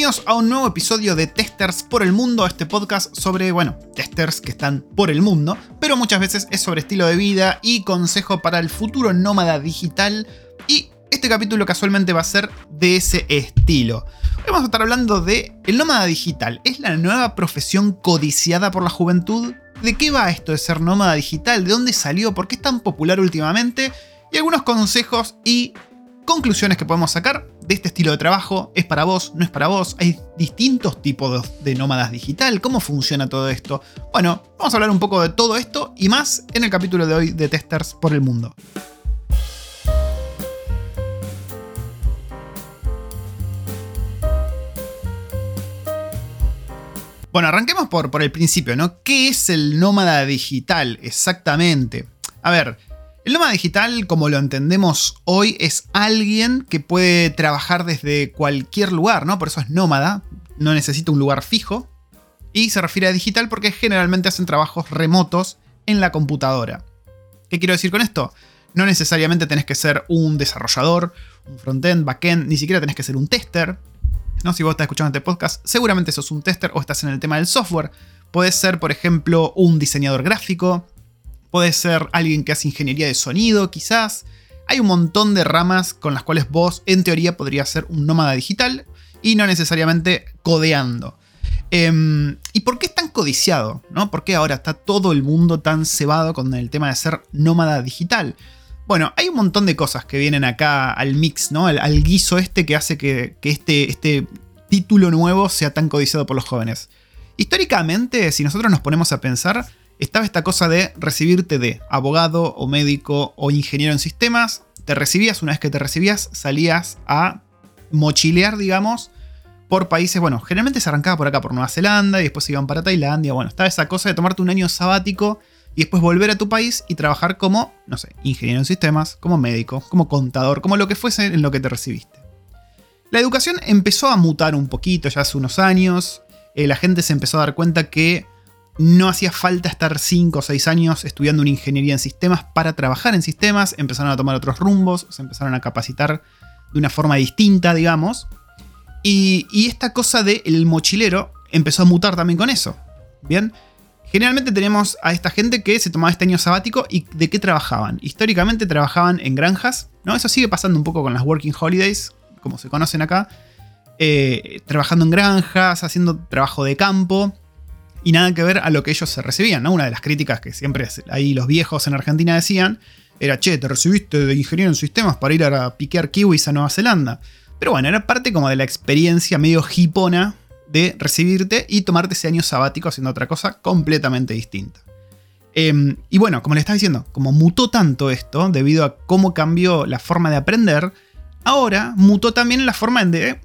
Bienvenidos a un nuevo episodio de Testers por el Mundo, este podcast sobre, bueno, testers que están por el mundo, pero muchas veces es sobre estilo de vida y consejo para el futuro nómada digital. Y este capítulo casualmente va a ser de ese estilo. Hoy vamos a estar hablando de el nómada digital. ¿Es la nueva profesión codiciada por la juventud? ¿De qué va esto de ser nómada digital? ¿De dónde salió? ¿Por qué es tan popular últimamente? Y algunos consejos y conclusiones que podemos sacar de este estilo de trabajo. ¿Es para vos? ¿No es para vos? ¿Hay distintos tipos de nómadas digital? ¿Cómo funciona todo esto? Bueno, vamos a hablar un poco de todo esto y más en el capítulo de hoy de Testers por el Mundo. Bueno, arranquemos por, por el principio, ¿no? ¿Qué es el nómada digital exactamente? A ver, el nómada digital, como lo entendemos hoy, es alguien que puede trabajar desde cualquier lugar, ¿no? Por eso es nómada, no necesita un lugar fijo. Y se refiere a digital porque generalmente hacen trabajos remotos en la computadora. ¿Qué quiero decir con esto? No necesariamente tenés que ser un desarrollador, un frontend, backend, ni siquiera tenés que ser un tester. ¿no? Si vos estás escuchando este podcast, seguramente sos un tester o estás en el tema del software. Puedes ser, por ejemplo, un diseñador gráfico, Puede ser alguien que hace ingeniería de sonido, quizás. Hay un montón de ramas con las cuales vos, en teoría, podrías ser un nómada digital y no necesariamente codeando. Em, ¿Y por qué es tan codiciado? ¿no? ¿Por qué ahora está todo el mundo tan cebado con el tema de ser nómada digital? Bueno, hay un montón de cosas que vienen acá al mix, ¿no? Al, guiso este que hace que, que este, este título nuevo sea tan codiciado por los jóvenes. Históricamente, si nosotros nos ponemos a pensar, estaba esta cosa de recibirte de abogado o médico o ingeniero en sistemas. Te recibías, una vez que te recibías, salías a mochilear, digamos, por países. Bueno, generalmente se arrancaba por acá, por Nueva Zelanda, y después se iban para Tailandia. Bueno, estaba esa cosa de tomarte un año sabático y después volver a tu país y trabajar como, no sé, ingeniero en sistemas, como médico, como contador, como lo que fuese en lo que te recibiste. La educación empezó a mutar un poquito ya hace unos años. Eh, la gente se empezó a dar cuenta que no hacía falta estar 5 o 6 años estudiando una ingeniería en sistemas para trabajar en sistemas, empezaron a tomar otros rumbos, se empezaron a capacitar de una forma distinta, digamos. Y, esta cosa del mochilero empezó a mutar también con eso. Bien, generalmente tenemos a esta gente que se tomaba este año sabático y de qué trabajaban. Históricamente trabajaban en granjas, ¿no? Eso sigue pasando un poco con las working holidays, como se conocen acá. Eh, trabajando en granjas, haciendo trabajo de campo y nada que ver a lo que ellos se recibían. Una de las críticas que siempre ahí los viejos en Argentina decían era, che, te recibiste de ingeniero en sistemas para ir a piquear kiwis a Nueva Zelanda. Pero bueno, era parte como de la experiencia medio hipona de recibirte y tomarte ese año sabático haciendo otra cosa completamente distinta. Em, y bueno, como le estaba diciendo, como mutó tanto esto debido a cómo cambió la forma de aprender, ahora mutó también la forma de,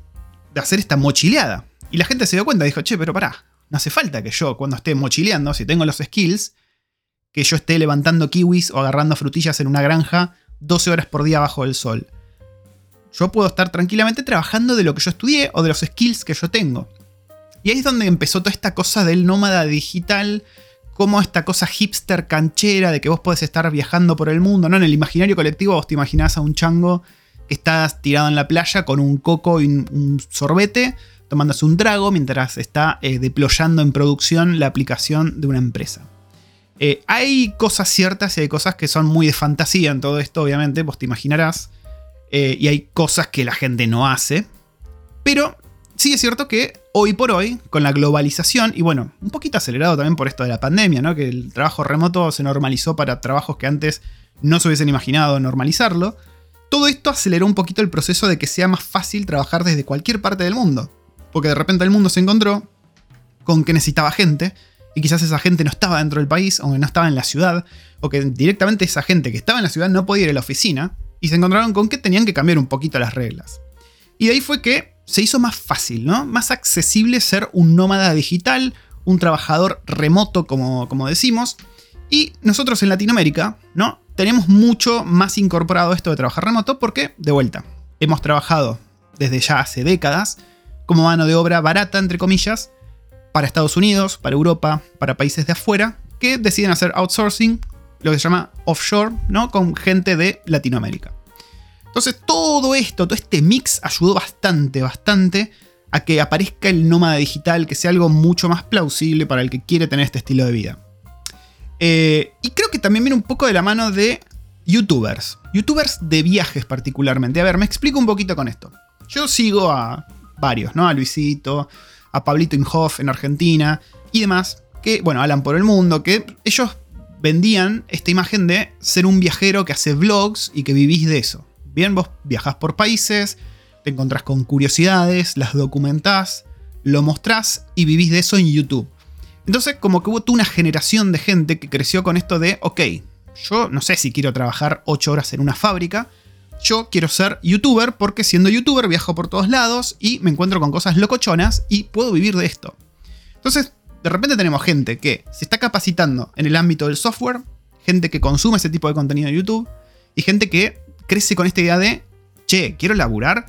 de hacer esta mochileada. Y la gente se dio cuenta, dijo, che, pero pará, no hace falta que yo, cuando esté mochileando, si tengo los skills, que yo esté levantando kiwis o agarrando frutillas en una granja 12 horas por día bajo el sol. Yo puedo estar tranquilamente trabajando de lo que yo estudié o de los skills que yo tengo. Y ahí es donde empezó toda esta cosa del nómada digital, como esta cosa hipster canchera de que vos podés estar viajando por el mundo, ¿no? En el imaginario colectivo vos te imaginás a un chango que estás tirado en la playa con un coco y un sorbete tomándose un trago mientras está eh, deployando en producción la aplicación de una empresa. Eh, hay cosas ciertas y hay cosas que son muy de fantasía en todo esto, obviamente, vos te imaginarás. Eh, y hay cosas que la gente no hace. Pero sí es cierto que hoy por hoy, con la globalización, y bueno, un poquito acelerado también por esto de la pandemia, ¿no? Que el trabajo remoto se normalizó para trabajos que antes no se hubiesen imaginado normalizarlo. Todo esto aceleró un poquito el proceso de que sea más fácil trabajar desde cualquier parte del mundo porque de repente el mundo se encontró con que necesitaba gente, y quizás esa gente no estaba dentro del país, o no estaba en la ciudad, o que directamente esa gente que estaba en la ciudad no podía ir a la oficina, y se encontraron con que tenían que cambiar un poquito las reglas. Y de ahí fue que se hizo más fácil, ¿no? Más accesible ser un nómada digital, un trabajador remoto, como, como decimos. Y nosotros en Latinoamérica, ¿no? Tenemos mucho más incorporado esto de trabajar remoto porque, de vuelta, hemos trabajado desde ya hace décadas como mano de obra barata, entre comillas, para Estados Unidos, para Europa, para países de afuera, que deciden hacer outsourcing, lo que se llama offshore, ¿no? Con gente de Latinoamérica. Entonces todo esto, todo este mix ayudó bastante, bastante a que aparezca el nómada digital, que sea algo mucho más plausible para el que quiere tener este estilo de vida. Eh, y creo que también viene un poco de la mano de youtubers. Youtubers de viajes particularmente. A ver, me explico un poquito con esto. Yo sigo a varios, ¿no? A Luisito, a Pablito Inhoff en Argentina y demás, que, bueno, hablan por el mundo, que ellos vendían esta imagen de ser un viajero que hace vlogs y que vivís de eso. Bien, vos viajás por países, te encontrás con curiosidades, las documentás, lo mostrás y vivís de eso en YouTube. Entonces, como que hubo toda una generación de gente que creció con esto de, ok, yo no sé si quiero trabajar 8 horas en una fábrica, yo quiero ser youtuber porque siendo youtuber viajo por todos lados y me encuentro con cosas locochonas y puedo vivir de esto. Entonces, de repente tenemos gente que se está capacitando en el ámbito del software, gente que consume ese tipo de contenido en YouTube y gente que crece con esta idea de, che, quiero laburar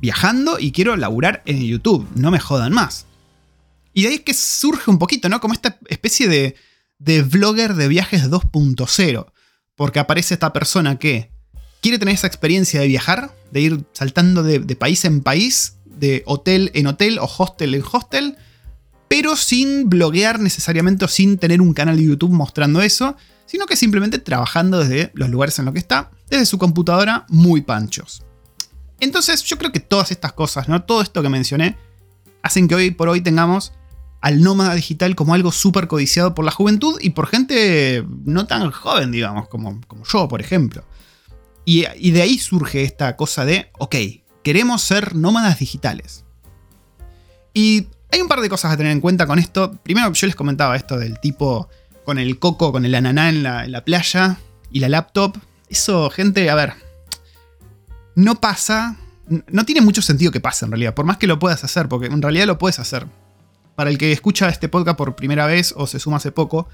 viajando y quiero laburar en YouTube, no me jodan más. Y de ahí es que surge un poquito, ¿no? Como esta especie de, de vlogger de viajes 2.0. Porque aparece esta persona que quiere tener esa experiencia de viajar, de ir saltando de, país en país, de hotel en hotel o hostel en hostel, pero sin bloguear necesariamente o sin tener un canal de YouTube mostrando eso, sino que simplemente trabajando desde los lugares en los que está, desde su computadora, muy panchos. Entonces yo creo que todas estas cosas, ¿no? todo esto que mencioné, hacen que hoy por hoy tengamos al nómada digital como algo súper codiciado por la juventud y por gente no tan joven, digamos, como, como yo, por ejemplo. Y, de ahí surge esta cosa de, ok, queremos ser nómadas digitales. Y hay un par de cosas a tener en cuenta con esto. Primero, yo les comentaba esto del tipo con el coco, con el ananá en la, en la playa y la laptop. Eso, gente, a ver, no pasa. No tiene mucho sentido que pase en realidad, por más que lo puedas hacer, porque en realidad lo puedes hacer. Para el que escucha este podcast por primera vez o se suma hace poco,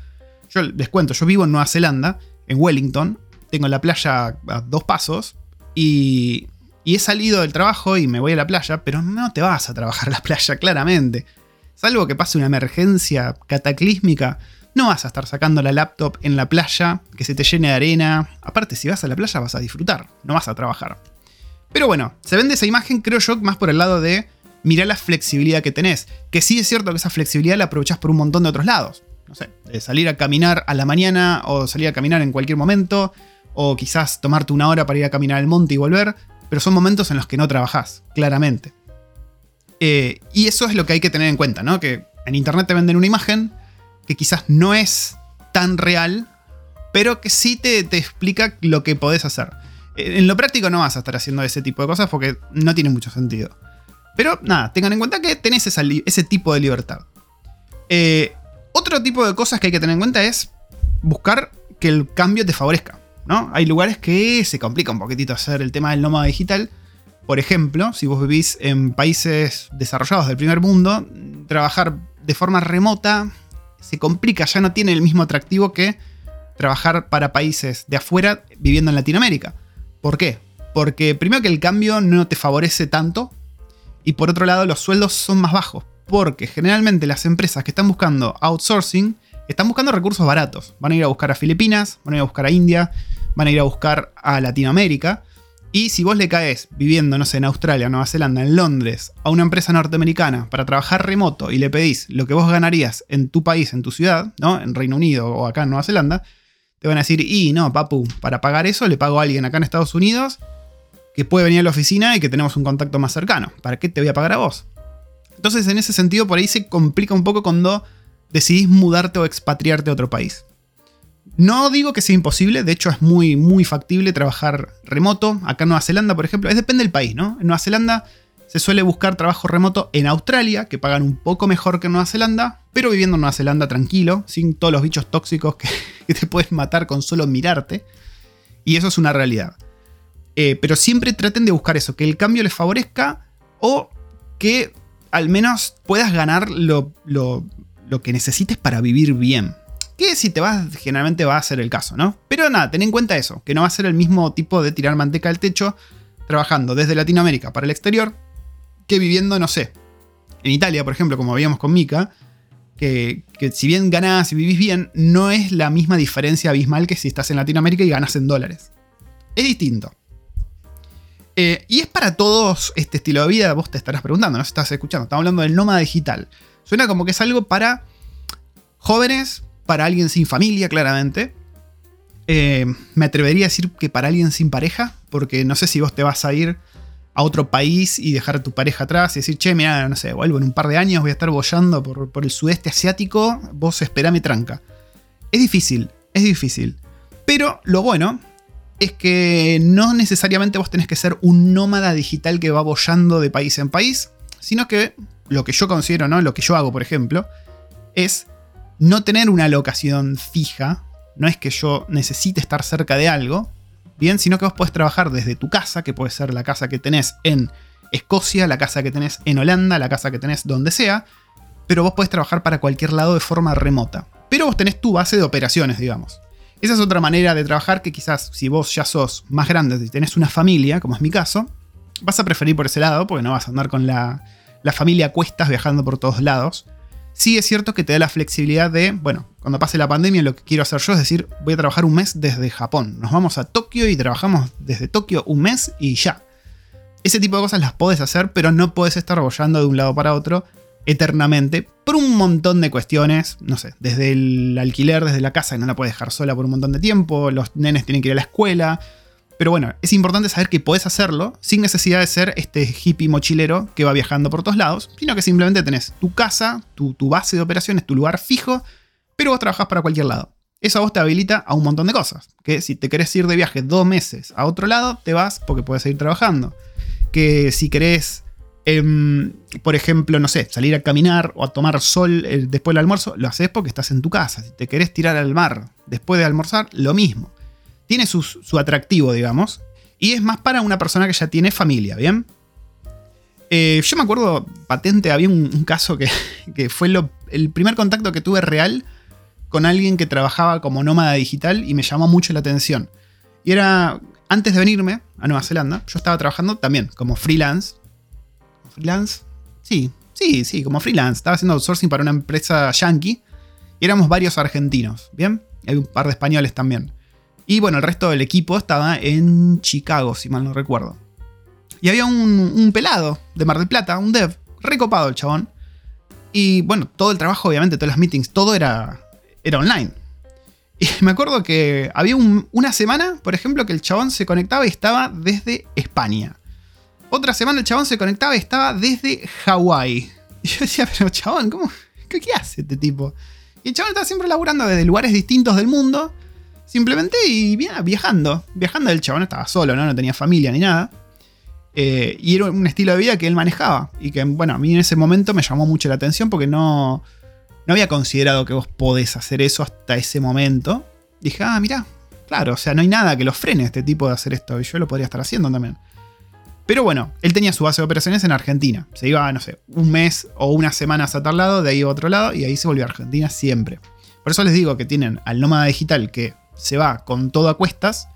yo les cuento, yo vivo en Nueva Zelanda, en Wellington, tengo la playa a dos pasos y, he salido del trabajo y me voy a la playa, pero no te vas a trabajar la playa, claramente. Salvo que pase una emergencia cataclísmica, no vas a estar sacando la laptop en la playa, que se te llene de arena. Aparte, si vas a la playa vas a disfrutar, no vas a trabajar. Pero bueno, se vende esa imagen, creo yo, más por el lado de mirá la flexibilidad que tenés. Que sí es cierto que esa flexibilidad la aprovechás por un montón de otros lados. No sé, salir a caminar a la mañana o salir a caminar en cualquier momento. O quizás tomarte una hora para ir a caminar al monte y volver. Pero son momentos en los que no trabajás, claramente. Eh, y eso es lo que hay que tener en cuenta, ¿no? Que en internet te venden una imagen que quizás no es tan real, pero que sí te, te explica lo que podés hacer. Eh, en lo práctico no vas a estar haciendo ese tipo de cosas porque no tiene mucho sentido. Pero nada, tengan en cuenta que tenés ese tipo de libertad. Eh, otro tipo de cosas que hay que tener en cuenta es buscar que el cambio te favorezca. ¿No? Hay lugares que se complica un poquitito hacer el tema del nómada digital. Por ejemplo, si vos vivís en países desarrollados del primer mundo, trabajar de forma remota se complica, ya no tiene el mismo atractivo que trabajar para países de afuera viviendo en Latinoamérica. ¿Por qué? Porque primero que el cambio no te favorece tanto y por otro lado, los sueldos son más bajos. Porque generalmente las empresas que están buscando outsourcing están buscando recursos baratos. Van a ir a buscar a Filipinas, van a ir a buscar a India, van a ir a buscar a Latinoamérica. Y si vos le caes viviendo, no sé, en Australia, Nueva Zelanda, en Londres, a una empresa norteamericana para trabajar remoto y le pedís lo que vos ganarías en tu país, en tu ciudad, ¿no? En Reino Unido o acá en Nueva Zelanda, te van a decir, y no, papu, para pagar eso le pago a alguien acá en Estados Unidos que puede venir a la oficina y que tenemos un contacto más cercano. ¿Para qué te voy a pagar a vos? Entonces, en ese sentido, por ahí se complica un poco cuando decidís mudarte o expatriarte a otro país. No digo que sea imposible, de hecho es muy, muy factible trabajar remoto. Acá en Nueva Zelanda, por ejemplo, es depende del país, ¿no? En Nueva Zelanda se suele buscar trabajo remoto en Australia, que pagan un poco mejor que en Nueva Zelanda, pero viviendo en Nueva Zelanda tranquilo, sin todos los bichos tóxicos que, te puedes matar con solo mirarte. Y eso es una realidad. Eh, pero siempre traten de buscar eso, que el cambio les favorezca o que al menos puedas ganar lo, que necesites para vivir bien. Que si te vas, generalmente va a ser el caso, ¿no? Pero nada, ten en cuenta eso, que no va a ser el mismo tipo de tirar manteca al techo trabajando desde Latinoamérica para el exterior que viviendo, no sé, en Italia, por ejemplo, como veíamos con Mika, que, que, si bien ganas y vivís bien, no es la misma diferencia abismal que si estás en Latinoamérica y ganas en dólares. Es distinto. Eh, y es para todos este estilo de vida, vos te estarás preguntando, no estás escuchando, estamos hablando del nómada digital. Suena como que es algo para jóvenes, para alguien sin familia, claramente. Eh, me atrevería a decir que para alguien sin pareja, porque no sé si vos te vas a ir a otro país y dejar a tu pareja atrás y decir, che, mira, no sé, vuelvo en un par de años, voy a estar bollando por, el sudeste asiático, vos esperame tranca. Es difícil, es difícil. Pero lo bueno es que no necesariamente vos tenés que ser un nómada digital que va bollando de país en país, sino que lo que yo considero, ¿no? Lo que yo hago, por ejemplo, es no tener una locación fija. No es que yo necesite estar cerca de algo, bien, sino que vos podés trabajar desde tu casa, que puede ser la casa que tenés en Escocia, la casa que tenés en Holanda, la casa que tenés donde sea, pero vos podés trabajar para cualquier lado de forma remota. Pero vos tenés tu base de operaciones, digamos. Esa es otra manera de trabajar que quizás si vos ya sos más grande y tenés una familia, como es mi caso, vas a preferir por ese lado, porque no vas a andar con la, la familia cuestas viajando por todos lados. Sí es cierto que te da la flexibilidad de, bueno, cuando pase la pandemia lo que quiero hacer yo es decir, voy a trabajar un mes desde Japón. Nos vamos a Tokio y trabajamos desde Tokio un mes y ya. Ese tipo de cosas las puedes hacer, pero no puedes estar bollando de un lado para otro eternamente por un montón de cuestiones, no sé, desde el alquiler, desde la casa, que no la puedes dejar sola por un montón de tiempo, los nenes tienen que ir a la escuela, pero bueno, es importante saber que podés hacerlo sin necesidad de ser este hippie mochilero que va viajando por todos lados, sino que simplemente tenés tu casa, tu, base de operaciones, tu lugar fijo, pero vos trabajás para cualquier lado. Eso a vos te habilita a un montón de cosas. Que si te querés ir de viaje dos meses a otro lado, te vas porque puedes seguir trabajando. Que si querés, em, por ejemplo, no sé, salir a caminar o a tomar sol eh, después del almuerzo, lo haces porque estás en tu casa. Si te querés tirar al mar después de almorzar, lo mismo tiene su, atractivo, digamos. Y es más para una persona que ya tiene familia, ¿bien? Eh, yo me acuerdo patente, había un, caso que, fue el primer contacto que tuve real con alguien que trabajaba como nómada digital y me llamó mucho la atención. Y era, antes de venirme a Nueva Zelanda, yo estaba trabajando también como freelance. ¿Freelance? Sí, sí, sí, como freelance. Estaba haciendo outsourcing para una empresa yankee y éramos varios argentinos, ¿bien? hay un par de españoles también. Y bueno, el resto del equipo estaba en Chicago, si mal no recuerdo. Y había un, pelado de Mar del Plata, un dev, recopado el chabón. Y bueno, todo el trabajo, obviamente, todas las meetings, todo era, era online. Y me acuerdo que había una semana, por ejemplo, que el chabón se conectaba y estaba desde España. Otra semana el chabón se conectaba y estaba desde Hawái. Y yo decía, pero chabón, ¿cómo, qué, qué, hace este tipo? Y el chabón estaba siempre laburando desde lugares distintos del mundo. Simplemente y viajando. Viajando el chabón estaba solo, ¿no? No tenía familia ni nada. Eh, y era un estilo de vida que él manejaba. Y que, bueno, a mí en ese momento me llamó mucho la atención porque no, no había considerado que vos podés hacer eso hasta ese momento. Dije, ah, mira, claro, o sea, no hay nada que lo frene a este tipo de hacer esto. Y yo lo podría estar haciendo también. Pero bueno, él tenía su base de operaciones en Argentina. Se iba, no sé, un mes o unas semanas a tal lado, de ahí a otro lado, y ahí se volvió a Argentina siempre. Por eso les digo que tienen al nómada digital que se va con todo a cuestas,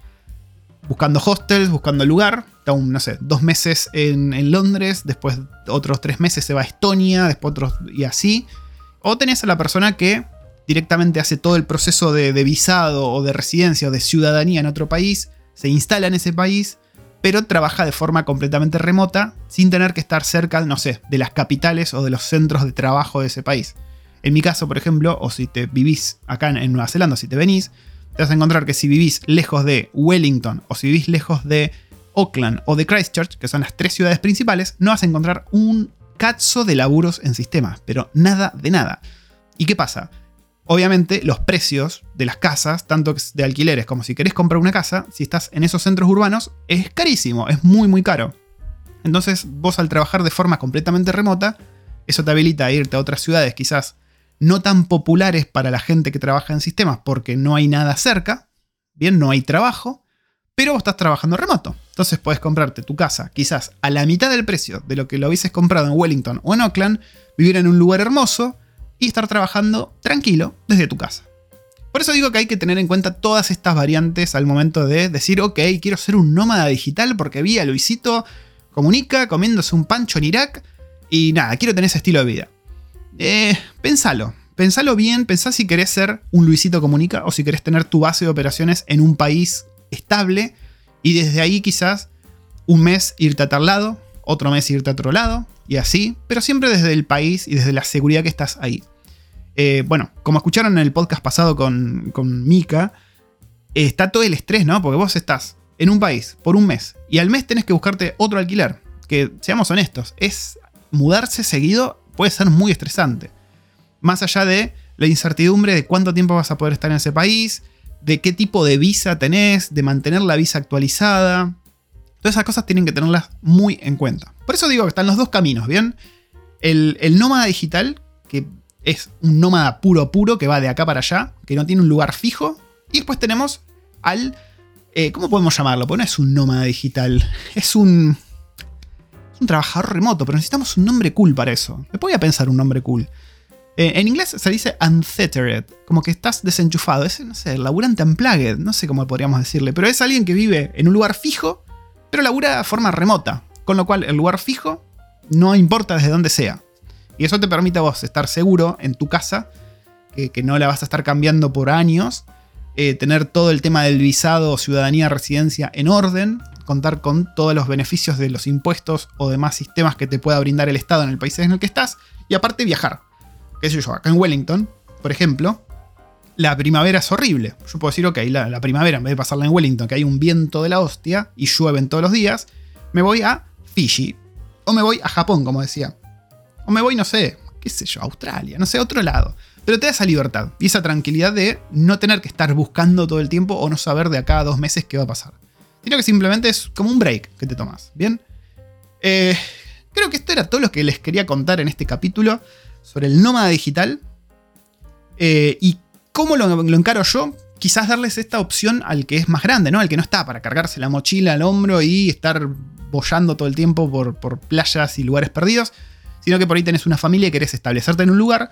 buscando hostels, buscando lugar. Está un, no sé, dos meses en, Londres, después otros tres meses se va a Estonia, después otros y así. O tenés a la persona que directamente hace todo el proceso de, visado o de residencia o de ciudadanía en otro país, se instala en ese país, pero trabaja de forma completamente remota, sin tener que estar cerca, no sé, de las capitales o de los centros de trabajo de ese país. En mi caso, por ejemplo, o si te vivís acá en Nueva Zelanda, si te venís, te vas a encontrar que si vivís lejos de Wellington o si vivís lejos de Auckland o de Christchurch, que son las tres ciudades principales, no vas a encontrar un cazo de laburos en sistemas, pero nada de nada. ¿Y qué pasa? Obviamente los precios de las casas, tanto de alquileres como si querés comprar una casa, si estás en esos centros urbanos, es carísimo, es muy muy caro. Entonces vos al trabajar de forma completamente remota, eso te habilita a irte a otras ciudades quizás no tan populares para la gente que trabaja en sistemas porque no hay nada cerca, bien, no hay trabajo, pero vos estás trabajando remoto. Entonces puedes comprarte tu casa quizás a la mitad del precio de lo que lo hubieses comprado en Wellington o en Auckland, vivir en un lugar hermoso y estar trabajando tranquilo desde tu casa. Por eso digo que hay que tener en cuenta todas estas variantes al momento de decir, ok, quiero ser un nómada digital porque vi a Luisito comunica comiéndose un pancho en Irak y nada, quiero tener ese estilo de vida. Eh, pensalo. Pensalo bien, pensá si querés ser un Luisito Comunica o si querés tener tu base de operaciones en un país estable y desde ahí quizás un mes irte a tal lado, otro mes irte a otro lado, y así, pero siempre desde el país y desde la seguridad que estás ahí. Eh, bueno, como escucharon en el podcast pasado con, Mika, está todo el estrés, ¿no? Porque vos estás en un país por un mes y al mes tenés que buscarte otro alquiler. Que seamos honestos, es mudarse seguido puede ser muy estresante. Más allá de la incertidumbre de cuánto tiempo vas a poder estar en ese país, de qué tipo de visa tenés, de mantener la visa actualizada. Todas esas cosas tienen que tenerlas muy en cuenta. Por eso digo que están los dos caminos, ¿bien? El, el nómada digital, que es un nómada puro puro que va de acá para allá, que no tiene un lugar fijo. Y después tenemos al... Eh, ¿Cómo podemos llamarlo? Porque no es un nómada digital, es un... Un trabajador remoto, pero necesitamos un nombre cool para eso. Me voy a pensar un nombre cool. Eh, en inglés se dice unfettered, como que estás desenchufado. Es, no sé, laburante unplugged, no sé cómo podríamos decirle, pero es alguien que vive en un lugar fijo, pero labura de forma remota. Con lo cual, el lugar fijo no importa desde dónde sea. Y eso te permite a vos estar seguro en tu casa, que, no la vas a estar cambiando por años, eh, tener todo el tema del visado, ciudadanía, residencia en orden, contar con todos los beneficios de los impuestos o demás sistemas que te pueda brindar el Estado en el país en el que estás, y aparte viajar. ¿Qué sé yo? Acá en Wellington, por ejemplo, la primavera es horrible. Yo puedo decir, ok, la, la primavera, en vez de pasarla en Wellington, que hay un viento de la hostia y llueven todos los días, me voy a Fiji. O me voy a Japón, como decía. O me voy, no sé, qué sé yo, a Australia, no sé, a otro lado. Pero te da esa libertad y esa tranquilidad de no tener que estar buscando todo el tiempo o no saber de acá a dos meses qué va a pasar. Sino que simplemente es como un break que te tomas. ¿Bien? Eh, creo que esto era todo lo que les quería contar en este capítulo sobre el nómada digital. Eh, y cómo lo, encaro yo. Quizás darles esta opción al que es más grande, ¿no? Al que no está para cargarse la mochila al hombro y estar bollando todo el tiempo por, por playas y lugares perdidos sino que por ahí tenés una familia y querés establecerte en un lugar,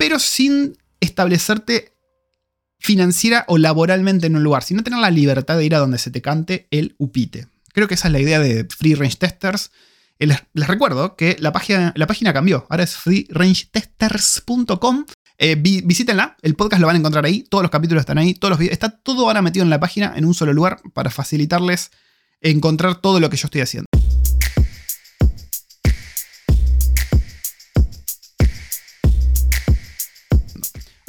pero sin establecerte financiera o laboralmente en un lugar, sino tener la libertad de ir a donde se te cante el upite. Creo que esa es la idea de Free Range Testers. Eh, les, recuerdo que la página, la página cambió, ahora es freerangetesters.com. Eh, visítenla, el podcast lo van a encontrar ahí, todos los capítulos están ahí, todos está todo ahora metido en la página en un solo lugar para facilitarles encontrar todo lo que yo estoy haciendo.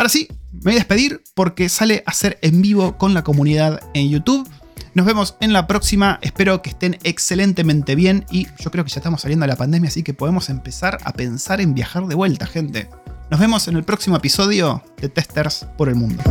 Ahora sí, me voy a despedir porque sale a ser en vivo con la comunidad en YouTube. Nos vemos en la próxima. Espero que estén excelentemente bien y yo creo que ya estamos saliendo de la pandemia, así que podemos empezar a pensar en viajar de vuelta, gente. Nos vemos en el próximo episodio de Testers por el Mundo.